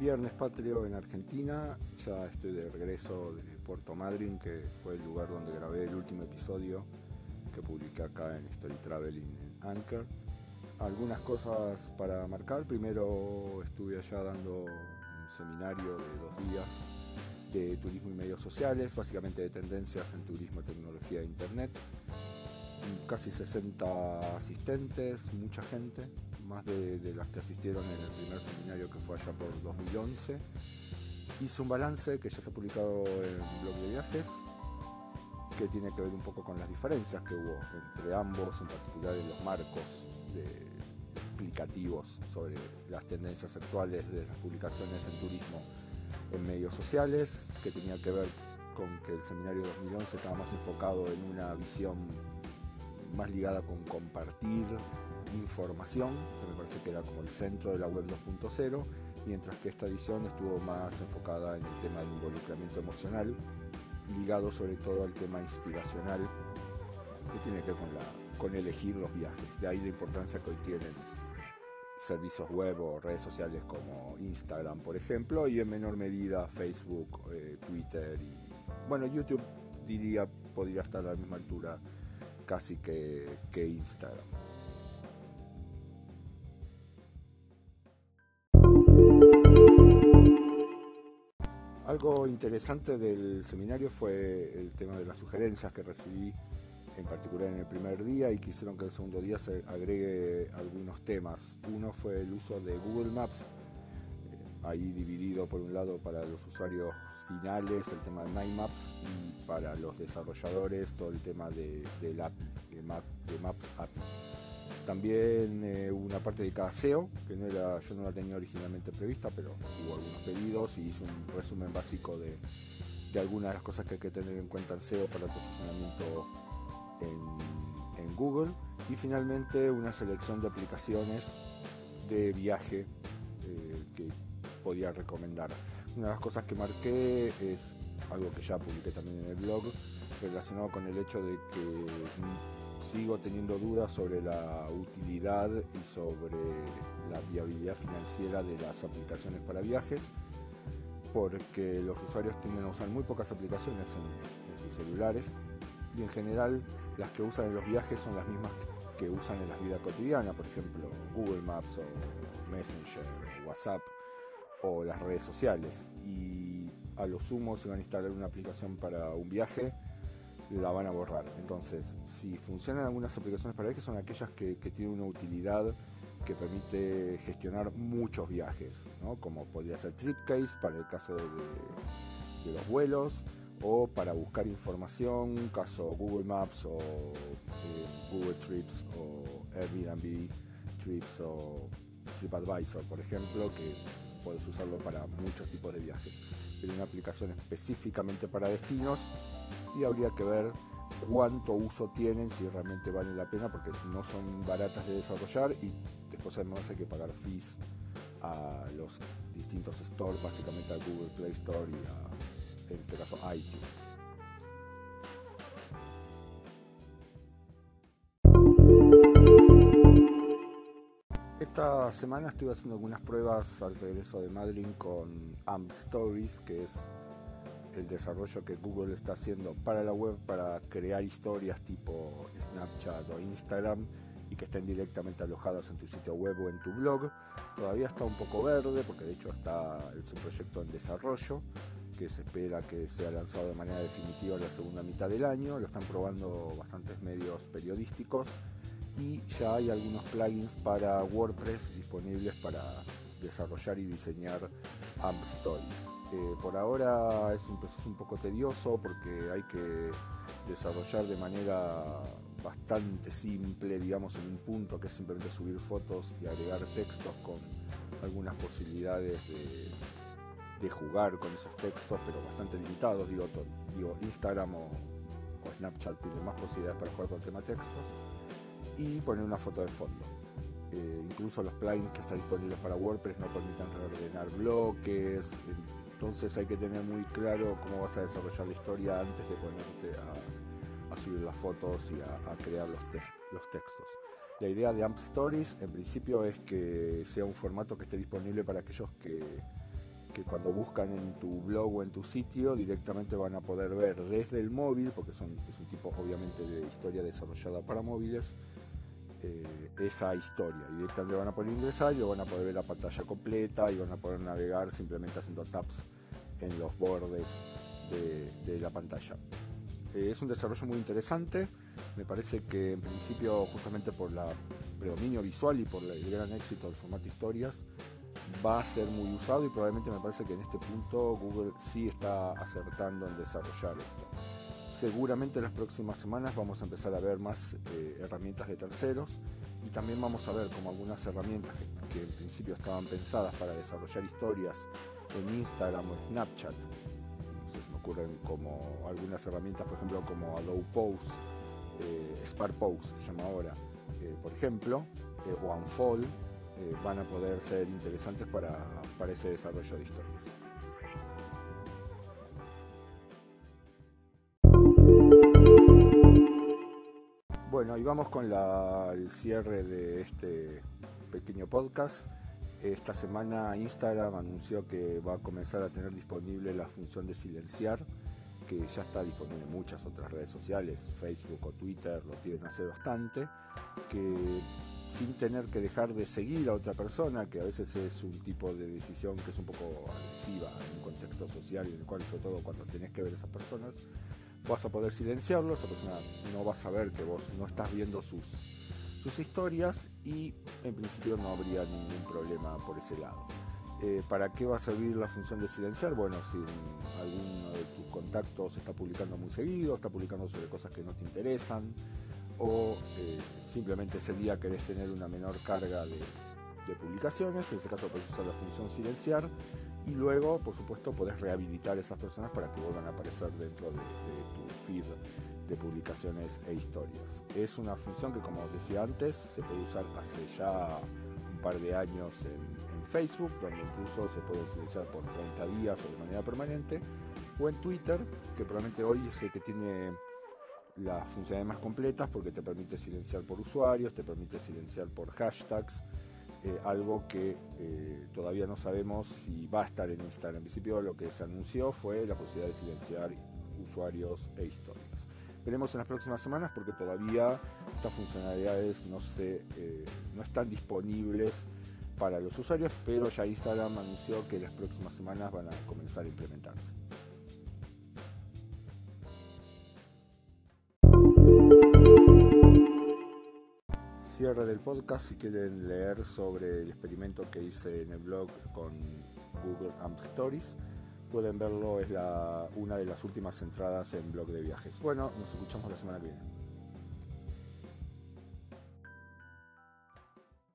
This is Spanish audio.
Viernes Patrio en Argentina, ya estoy de regreso de Puerto Madryn, que fue el lugar donde grabé el último episodio que publiqué acá en Story Traveling en Anchor. Algunas cosas para marcar, primero estuve allá dando un seminario de dos días de turismo y medios sociales, básicamente de tendencias en turismo, tecnología e internet. Casi 60 asistentes, mucha gente, más de, las que asistieron en el primer seminario que fue allá por 2011. Hice un balance que ya está publicado en el blog de viajes, que tiene que ver un poco con las diferencias que hubo entre ambos, en particular en los marcos explicativos sobre las tendencias actuales de las publicaciones en turismo en medios sociales, que tenía que ver con que el seminario 2011 estaba más enfocado en una visión más ligada con compartir información, que me parece que era como el centro de la web 2.0, mientras que esta edición estuvo más enfocada en el tema del involucramiento emocional, ligado sobre todo al tema inspiracional, que tiene que ver con, con elegir los viajes. De ahí la importancia que hoy tienen servicios web o redes sociales como Instagram, por ejemplo, y en menor medida Facebook, eh, Twitter y, bueno, YouTube diría podría estar a la misma altura casi que, que Instagram. Algo interesante del seminario fue el tema de las sugerencias que recibí, en particular en el primer día, y quisieron que el segundo día se agregue algunos temas. Uno fue el uso de Google Maps, eh, ahí dividido por un lado para los usuarios finales el tema de Night Maps y para los desarrolladores todo el tema de, del API, de, Maps API. También eh, una parte de a SEO, que no era, yo no la tenía originalmente prevista, pero hubo algunos pedidos y hice un resumen básico de, algunas de las cosas que hay que tener en cuenta en SEO para el posicionamiento en, Google. Y finalmente una selección de aplicaciones de viaje eh, que podía recomendar. Una de las cosas que marqué es algo que ya publiqué también en el blog, relacionado con el hecho de que sigo teniendo dudas sobre la utilidad y sobre la viabilidad financiera de las aplicaciones para viajes, porque los usuarios tienden a usar muy pocas aplicaciones en, sus celulares y en general las que usan en los viajes son las mismas que usan en la vida cotidiana, por ejemplo Google Maps o Messenger, o WhatsApp o las redes sociales. Y a lo sumo se van a instalar una aplicación para un viaje la van a borrar. Entonces, si funcionan algunas aplicaciones para viajes, son aquellas que, tienen una utilidad que permite gestionar muchos viajes, como podría ser Tripcase para el caso de, los vuelos, o para buscar información, caso Google Maps o eh, Google Trips o Airbnb Trips o TripAdvisor, por ejemplo, que puedes usarlo para muchos tipos de viajes. Tiene una aplicación específicamente para destinos y habría que ver cuánto uso tienen, si realmente vale la pena, porque no son baratas de desarrollar y después además hay que pagar fees a los distintos stores, básicamente a Google Play Store y a, en este caso, iTunes. Esta semana estuve haciendo algunas pruebas al regreso de Madrid con AMP Stories, que es el desarrollo que Google está haciendo para la web para crear historias tipo Snapchat o Instagram y que estén directamente alojadas en tu sitio web o en tu blog. Todavía está un poco verde porque de hecho está es un proyecto en desarrollo que se espera que sea lanzado de manera definitiva en la segunda mitad del año. Lo están probando bastantes medios periodísticos y ya hay algunos plugins para WordPress disponibles para desarrollar y diseñar AMP Stories. Por ahora es un proceso un poco tedioso porque hay que desarrollar de manera bastante simple, digamos, en un punto que es simplemente subir fotos y agregar textos con algunas posibilidades de, jugar con esos textos, pero bastante limitados. Digo, Instagram o, Snapchat tiene más posibilidades para jugar con tema textos y poner una foto de fondo. Eh, incluso los plugins que están disponibles para WordPress no permiten reordenar bloques, entonces hay que tener muy claro cómo vas a desarrollar la historia antes de ponerte a, subir las fotos y a, crear los, textos. La idea de AMP Stories en principio es que sea un formato que esté disponible para aquellos que que cuando buscan en tu blog o en tu sitio directamente van a poder ver desde el móvil, porque son, es un tipo obviamente de historia desarrollada para móviles, eh, esa historia. Y directamente van a poder ingresar y van a poder ver la pantalla completa y van a poder navegar simplemente haciendo taps en los bordes de, la pantalla. Eh, es un desarrollo muy interesante, me parece que en principio justamente por el predominio visual y por el gran éxito del formato historias, va a ser muy usado y probablemente me parece que en este punto Google sí está acertando en desarrollar esto. Seguramente en las próximas semanas vamos a empezar a ver más eh, herramientas de terceros y también vamos a ver como algunas herramientas que, en principio estaban pensadas para desarrollar historias en Instagram o Snapchat. se me ocurren como algunas herramientas, por ejemplo, como Adobe Pose, eh, Spark Pose se llama ahora, eh, por ejemplo, o Unfold, eh, van a poder ser interesantes para, para ese desarrollo de historias. Y vamos con el cierre de este pequeño podcast. Esta semana Instagram anunció que va a comenzar a tener disponible la función de silenciar, que ya está disponible en muchas otras redes sociales, Facebook o Twitter lo tienen hace bastante, que sin tener que dejar de seguir a otra persona, que a veces es un tipo de decisión que es un poco agresiva en un contexto social y en el cual, sobre todo cuando tenés que ver a esas personas, vas a poder silenciarlo, esa persona no va a saber que vos no estás viendo sus, sus historias y en principio no habría ningún problema por ese lado. Eh, ¿Para qué va a servir la función de silenciar? Bueno, si alguno de tus contactos está publicando muy seguido, está publicando sobre cosas que no te interesan, o eh, simplemente ese día querés tener una menor carga de, publicaciones, en ese caso puedes usar la función silenciar y luego, por supuesto, podés rehabilitar a esas personas para que vuelvan a aparecer dentro de, tu feed de publicaciones e historias. Es una función que, como decía antes, se puede usar hace ya un par de años en, Facebook, donde incluso se puede silenciar por 30 días o de manera permanente, o en Twitter, que probablemente hoy es el que tiene las funciones más completas porque te permite silenciar por usuarios, te permite silenciar por hashtags, eh, algo que eh, todavía no sabemos si va a estar en Instagram. En principio lo que se anunció fue la posibilidad de silenciar usuarios e historias. Veremos en las próximas semanas porque todavía estas funcionalidades no, se, eh, no están disponibles para los usuarios, pero ya Instagram anunció que las próximas semanas van a comenzar a implementarse. Cierre del podcast, si quieren leer sobre el experimento que hice en el blog con Google Amp Stories, pueden verlo, es la, una de las últimas entradas en blog de viajes. Bueno, nos escuchamos la semana que viene.